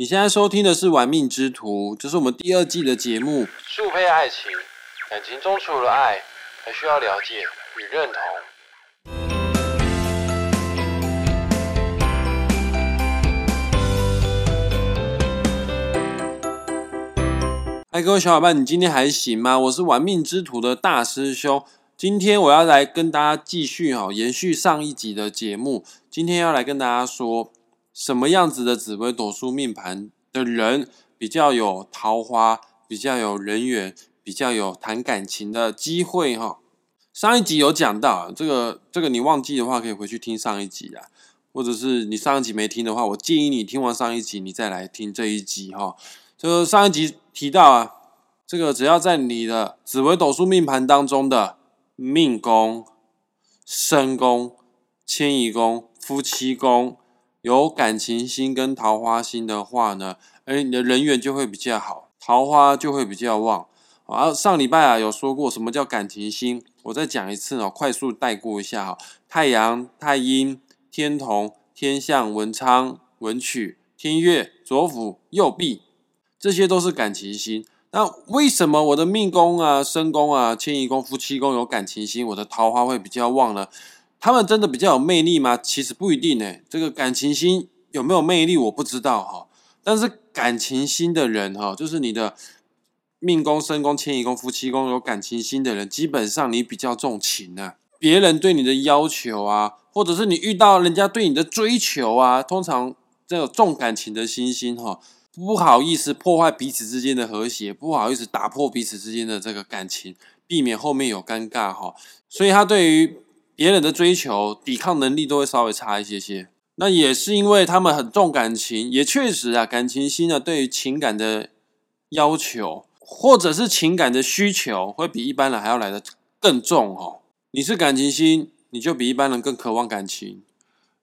你现在收听的是《玩命之徒》，这是我们第二季的节目。速配爱情，感情中除了爱，还需要了解与认同。嗨，各位小伙伴，你今天还行吗？我是玩命之徒的大师兄，今天我要来跟大家继续哈，延续上一集的节目。今天要来跟大家说，什么样子的紫微斗数命盘的人比较有桃花，比较有人缘，比较有谈感情的机会哈。上一集有讲到这个，这个你忘记的话，可以回去听上一集啊，或者是你上一集没听的话，我建议你听完上一集，你再来听这一集哈。就上一集提到啊，这个只要在你的紫微斗数命盘当中的命宫、身宫、迁移宫、夫妻宫有感情星跟桃花星的话呢，哎，你的人缘就会比较好，桃花就会比较旺。啊，上礼拜啊有说过什么叫感情星，我再讲一次哦，快速带过一下哈。太阳、太阴、天同、天相、文昌、文曲、天月、左辅、右弼。这些都是感情星。那为什么我的命宫啊、身宫啊、迁移宫、夫妻宫有感情星，我的桃花会比较旺呢？他们真的比较有魅力吗？其实不一定呢。这个感情星有没有魅力，我不知道哈。但是感情星的人哈，就是你的命宫、身宫、迁移宫、夫妻宫有感情星的人，基本上你比较重情啊。别人对你的要求啊，或者是你遇到人家对你的追求啊，通常这种重感情的星星哈。不好意思破坏彼此之间的和谐，不好意思打破彼此之间的这个感情，避免后面有尴尬哈。所以他对于别人的追求，抵抗能力都会稍微差一些些。那也是因为他们很重感情，也确实啊，感情心呢对于情感的要求，或者是情感的需求，会比一般人还要来的更重哦。你是感情心，你就比一般人更渴望感情，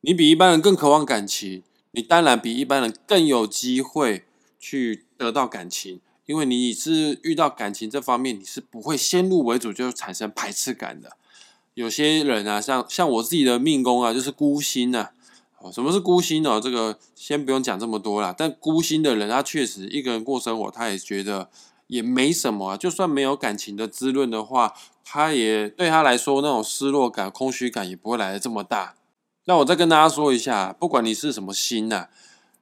你比一般人更渴望感情。你当然比一般人更有机会去得到感情，因为你是遇到感情这方面，你是不会先入为主就产生排斥感的。有些人啊，像像我自己的命宫啊，就是孤星呐。哦，什么是孤星呢？这个先不用讲这么多啦。但孤星的人，他确实一个人过生活，他也觉得也没什么啊。就算没有感情的滋润的话，他也对他来说那种失落感、空虚感也不会来的这么大。那我再跟大家说一下，不管你是什么星呐，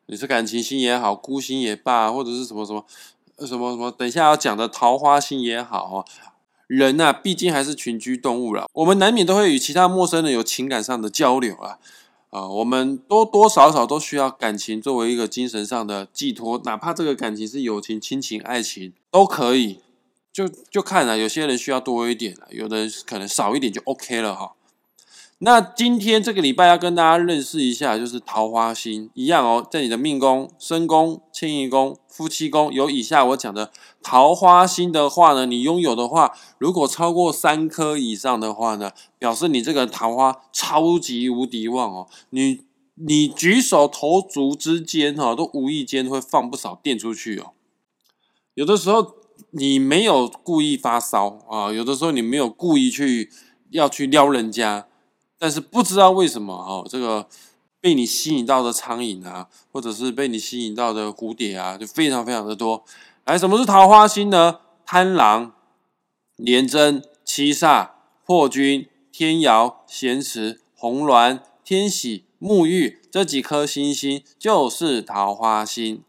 你是感情星也好，孤星也罢，或者是什么什么什么什么，等一下要讲的桃花星也好，人呐，毕竟还是群居动物了，我们难免都会与其他陌生人有情感上的交流啊，啊，我们多多少少都需要感情作为一个精神上的寄托，哪怕这个感情是友情、亲情、爱情都可以，就就看啊，有些人需要多一点有的人可能少一点就 OK 了哈。那今天这个礼拜要跟大家认识一下，就是桃花星一样哦，在你的命宫、身宫、迁移宫、夫妻宫有以下我讲的桃花星的话呢，你拥有的话，如果超过三颗以上的话呢，表示你这个桃花超级无敌旺哦，你你举手投足之间哈，都无意间会放不少电出去哦。有的时候你没有故意发烧啊，有的时候你没有故意去要去撩人家。但是不知道为什么哦，这个被你吸引到的苍蝇啊，或者是被你吸引到的蝴蝶啊，就非常非常的多。来，什么是桃花星呢？贪狼、廉贞、七煞、破军、天姚、咸池、红鸾、天喜、沐浴这几颗星星就是桃花星。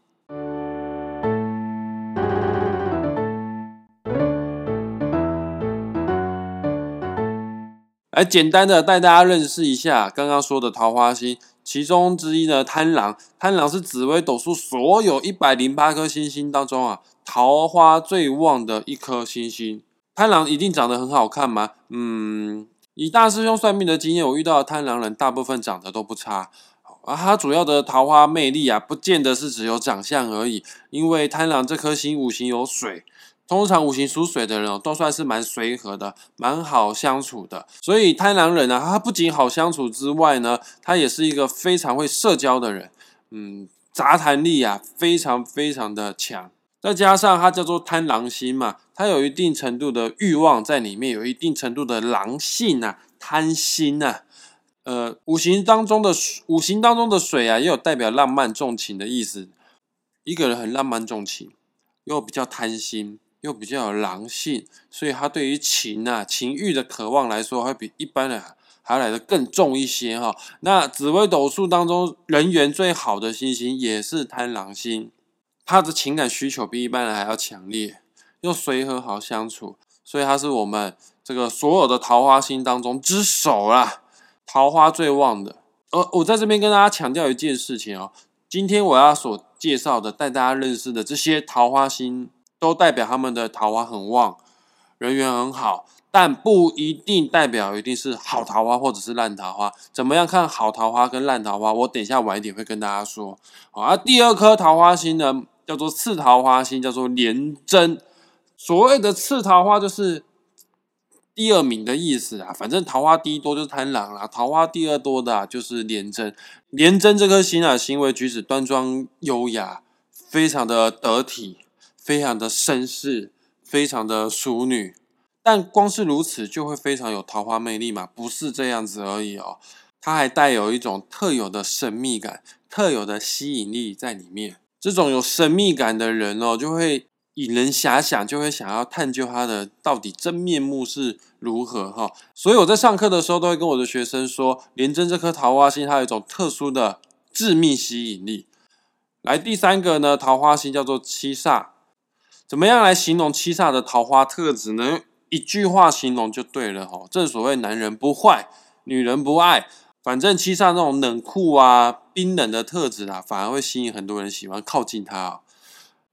来简单的带大家认识一下刚刚说的桃花星，其中之一呢，贪狼。贪狼是紫微斗数所有一百零八颗星星当中啊，桃花最旺的一颗星星。贪狼一定长得很好看吗？嗯，以大师兄算命的经验，我遇到的贪狼人大部分长得都不差。啊，他主要的桃花魅力啊，不见得是只有长相而已，因为贪狼这颗星五行有水。通常五行属水的人哦，都算是蛮随和的，蛮好相处的。所以贪狼人呢，他不仅好相处之外呢，他也是一个非常会社交的人。嗯，杂谈力啊，非常非常的强。再加上他叫做贪狼星嘛，他有一定程度的欲望在里面，有一定程度的狼性啊，贪心啊。呃，五行当中的五行当中的水啊，也有代表浪漫重情的意思。一个人很浪漫重情，又比较贪心，又比较有狼性，所以他对于情啊、情欲的渴望来说，会比一般人还要来的更重一些哈。那紫微斗数当中人缘最好的星星也是贪狼星，他的情感需求比一般人还要强烈，又随和好相处，所以他是我们这个所有的桃花星当中之首啦，桃花最旺的。呃，我在这边跟大家强调一件事情哦，今天我要所介绍的、带大家认识的这些桃花星，都代表他们的桃花很旺，人缘很好。但不一定代表一定是好桃花或者是烂桃花，怎么样看好桃花跟烂桃花？我等一下晚一点会跟大家说。好，而第二颗桃花星呢，叫做次桃花星，叫做廉贞。所谓的次桃花就是第二名的意思啊，反正桃花第一多就是贪狼啦，桃花第二多的就是廉贞。廉贞这颗星啊，行为举止端庄优雅，非常的得体，非常的绅士，非常的淑女。但光是如此就会非常有桃花魅力嘛？不是这样子而已哦，它还带有一种特有的神秘感、特有的吸引力在里面。这种有神秘感的人哦，就会引人遐想，就会想要探究他的到底真面目是如何哈。所以我在上课的时候都会跟我的学生说，廉贞这颗桃花星它有一种特殊的致命吸引力。来，第三个呢，桃花星叫做七煞，怎么样来形容七煞的桃花特质呢？一句话形容就对了哈，正所谓男人不坏，女人不爱，反正七煞那种冷酷啊、冰冷的特质啊，反而会吸引很多人喜欢靠近他。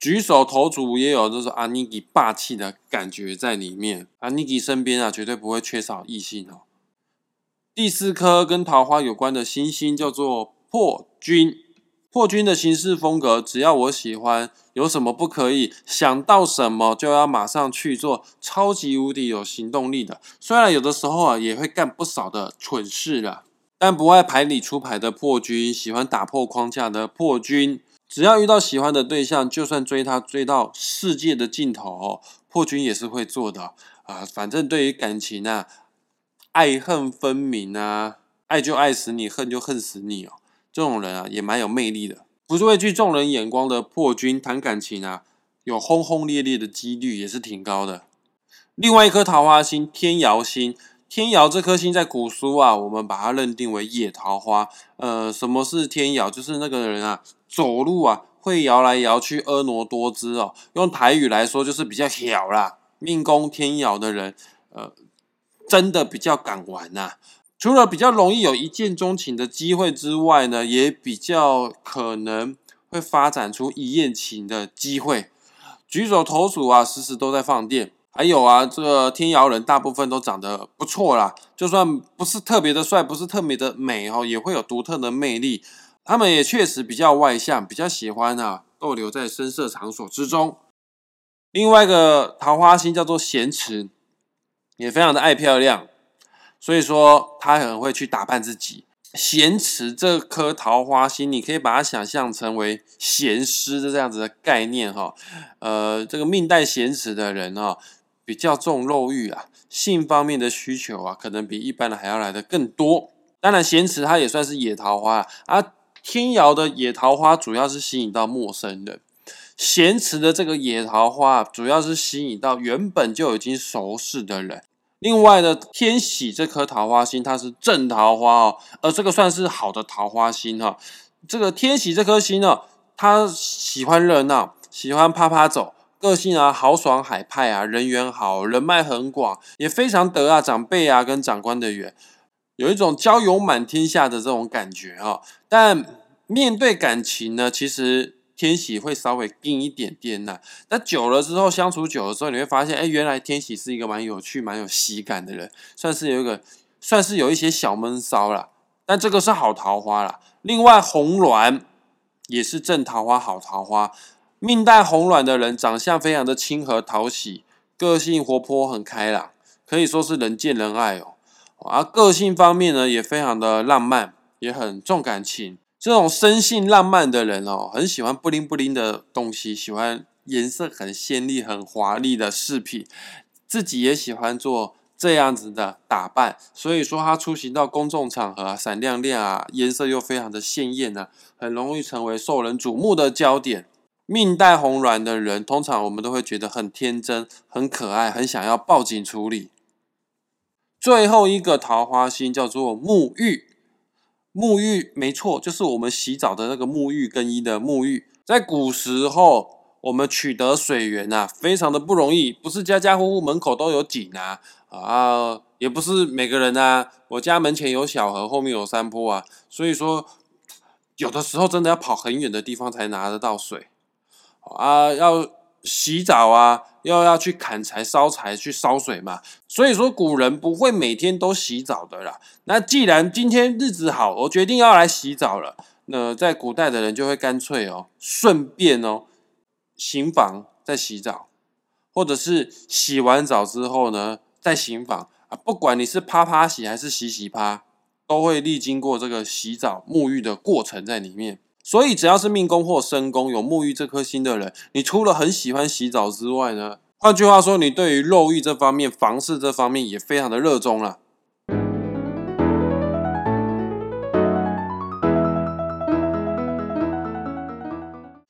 举手投足也有就是阿尼基霸气的感觉在里面，阿尼基身边啊绝对不会缺少异性哦。第四颗跟桃花有关的星星叫做破军。破军的行事风格，只要我喜欢，有什么不可以？想到什么就要马上去做，超级无敌有行动力的。虽然有的时候啊，也会干不少的蠢事了，但不爱牌里出牌的破军，喜欢打破框架的破军，只要遇到喜欢的对象，就算追他追到世界的尽头，破军也是会做的啊。反正对于感情啊，爱恨分明啊，爱就爱死你，恨就恨死你哦。这种人啊，也蛮有魅力的，不是畏惧众人眼光的破军，谈感情啊，有轰轰烈烈的几率也是挺高的。另外一颗桃花星天姚星，天姚这颗星在古书啊，我们把它认定为野桃花。呃，什么是天姚？就是那个人啊，走路啊会摇来摇去，婀娜多姿哦。用台语来说，就是比较小啦。命宫天姚的人，呃，真的比较敢玩呐。除了比较容易有一见钟情的机会之外呢，也比较可能会发展出一夜情的机会。举手投足啊，时时都在放电。还有啊，这个天姚人大部分都长得不错啦，就算不是特别的帅，不是特别的美哦，也会有独特的魅力。他们也确实比较外向，比较喜欢啊逗留在深色场所之中。另外一个桃花星叫做咸池，也非常的爱漂亮。所以说，他很会去打扮自己。咸池这颗桃花心，你可以把它想象成为咸湿的这样子的概念哈。呃，这个命带咸池的人哈，比较重肉欲啊，性方面的需求啊，可能比一般的还要来的更多。当然，咸池它也算是野桃花啊。天瑶的野桃花主要是吸引到陌生人，咸池的这个野桃花主要是吸引到原本就已经熟识的人。另外的天喜这颗桃花星，它是正桃花哦，而这个算是好的桃花星哈。这个天喜这颗星呢，他喜欢热闹，喜欢啪啪走，个性啊豪爽海派啊，人缘好，人脉很广，也非常得啊长辈啊跟长官的缘，有一种交友满天下的这种感觉哈。但面对感情呢，其实。天喜会稍微硬一点点呐，那久了之后相处久了之后，你会发现，哎，原来天喜是一个蛮有趣、蛮有喜感的人，算是有一个，算是有一些小闷骚了。但这个是好桃花了。另外，红鸾也是正桃花、好桃花。命带红鸾的人，长相非常的亲和讨喜，个性活泼很开朗，可以说是人见人爱哦。而个性方面呢，也非常的浪漫，也很重感情。这种生性浪漫的人哦，很喜欢布灵布灵的东西，喜欢颜色很鲜丽、很华丽的饰品，自己也喜欢做这样子的打扮。所以说，他出行到公众场合，啊闪亮亮啊，颜色又非常的鲜艳呢，很容易成为受人瞩目的焦点。命带红鸾的人，通常我们都会觉得很天真、很可爱，很想要报警处理。最后一个桃花星叫做沐浴，沐浴没错，就是我们洗澡的那个沐浴更衣的沐浴。在古时候，我们取得水源啊，非常的不容易，不是家家户户门口都有井啊，啊，也不是每个人啊，我家门前有小河，后面有山坡啊，所以说有的时候真的要跑很远的地方才拿得到水啊，要。洗澡啊，又要去砍柴、烧柴、去烧水嘛，所以说古人不会每天都洗澡的啦。那既然今天日子好，我决定要来洗澡了，那在古代的人就会干脆哦，顺便哦，行房再洗澡，或者是洗完澡之后呢，再行房啊，不管你是啪啪洗还是洗洗啪，都会历经过这个洗澡沐浴的过程在里面。所以，只要是命宫或身宫有沐浴这颗星的人，你除了很喜欢洗澡之外呢，换句话说，你对于肉欲这方面、房事这方面也非常的热衷了。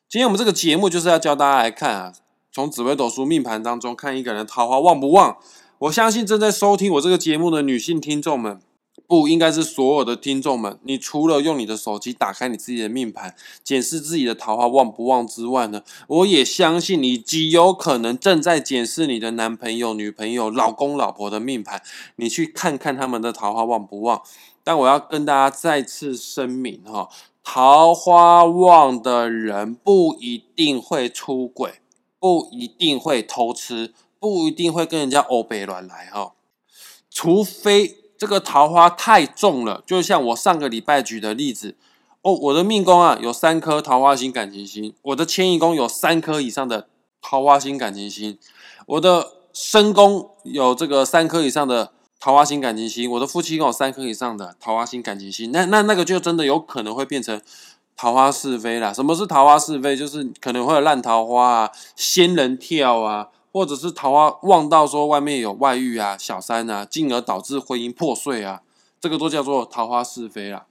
今天我们这个节目就是要教大家来看啊，从紫微斗数命盘当中看一个人桃花旺不旺。我相信正在收听我这个节目的女性听众们。不应该是所有的听众们，你除了用你的手机打开你自己的命盘，检视自己的桃花旺不旺之外呢，我也相信你极有可能正在检视你的男朋友、女朋友、老公、老婆的命盘，你去看看他们的桃花旺不旺。但我要跟大家再次声明哈，桃花旺的人不一定会出轨，不一定会偷吃，不一定会跟人家欧北乱来哈，除非。这个桃花太重了，就像我上个礼拜举的例子哦，我的命宫啊有三颗桃花星感情星，我的迁移宫有三颗以上的桃花星感情星，我的身宫有这个三颗以上的桃花星感情星，我的夫妻宫有三颗以上的桃花星感情星，那那那个就真的有可能会变成桃花是非啦。什么是桃花是非？就是可能会有烂桃花啊，仙人跳啊。或者是桃花旺到说外面有外遇啊、小三啊，进而导致婚姻破碎啊，这个都叫做桃花是非啦。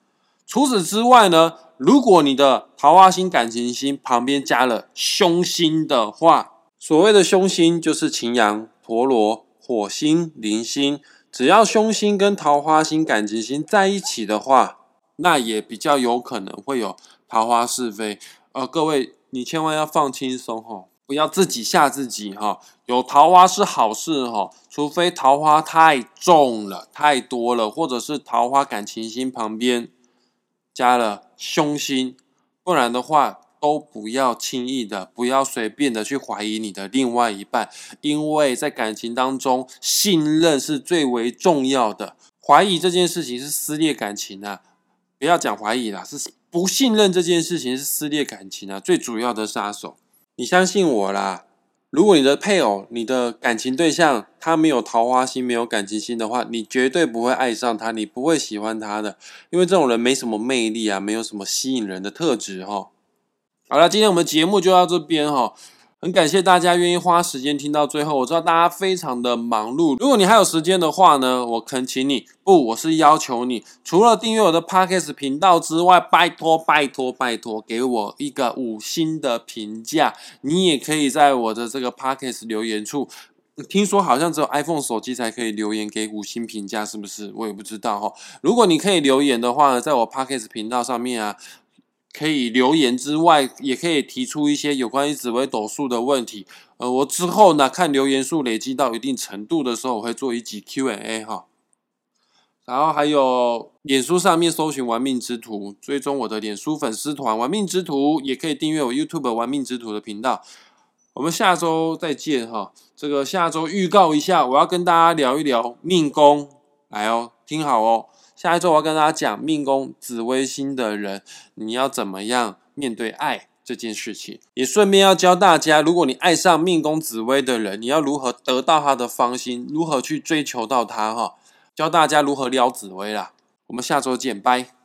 除此之外呢，如果你的桃花星、感情星旁边加了凶星的话，所谓的凶星就是擎羊、陀螺、火星、铃星，只要凶星跟桃花星、感情星在一起的话，那也比较有可能会有桃花是非。呃，各位你千万要放轻松哈。不要自己吓自己哈，有桃花是好事哈，除非桃花太重了、太多了，或者是桃花感情星旁边加了凶星，不然的话都不要轻易的、不要随便的去怀疑你的另外一半，因为在感情当中，信任是最为重要的。怀疑这件事情是撕裂感情啊，不要讲怀疑啦，是不信任这件事情是撕裂感情啊，最主要的杀手。你相信我啦！如果你的配偶、你的感情对象他没有桃花心、没有感情心的话，你绝对不会爱上他，你不会喜欢他的，因为这种人没什么魅力啊，没有什么吸引人的特质哈。好了，今天我们节目就到这边哈。很感谢大家愿意花时间听到最后，我知道大家非常的忙碌。如果你还有时间的话呢，我恳请你，不，我是要求你，除了订阅我的 Podcast 频道之外，拜托拜托拜托，给我一个五星的评价。你也可以在我的这个 Podcast 留言处，听说好像只有 iPhone 手机才可以留言给五星评价，是不是？我也不知道哈。如果你可以留言的话，在我 Podcast 频道上面啊。可以留言之外，也可以提出一些有关于紫微斗数的问题。呃，我之后呢，看留言数累积到一定程度的时候，我会做一集 Q&A 哈。然后还有脸书上面搜寻“玩命之徒”，追踪我的脸书粉丝团“玩命之徒”，也可以订阅我 YouTube“ 玩命之徒”的频道。我们下周再见哈。这个下周预告一下，我要跟大家聊一聊命宫，来哦，听好哦。下一周我要跟大家讲命宫紫微星的人，你要怎么样面对爱这件事情？也顺便要教大家，如果你爱上命宫紫微的人，你要如何得到他的芳心，如何去追求到他？哈，教大家如何撩紫微啦。我们下周见，拜。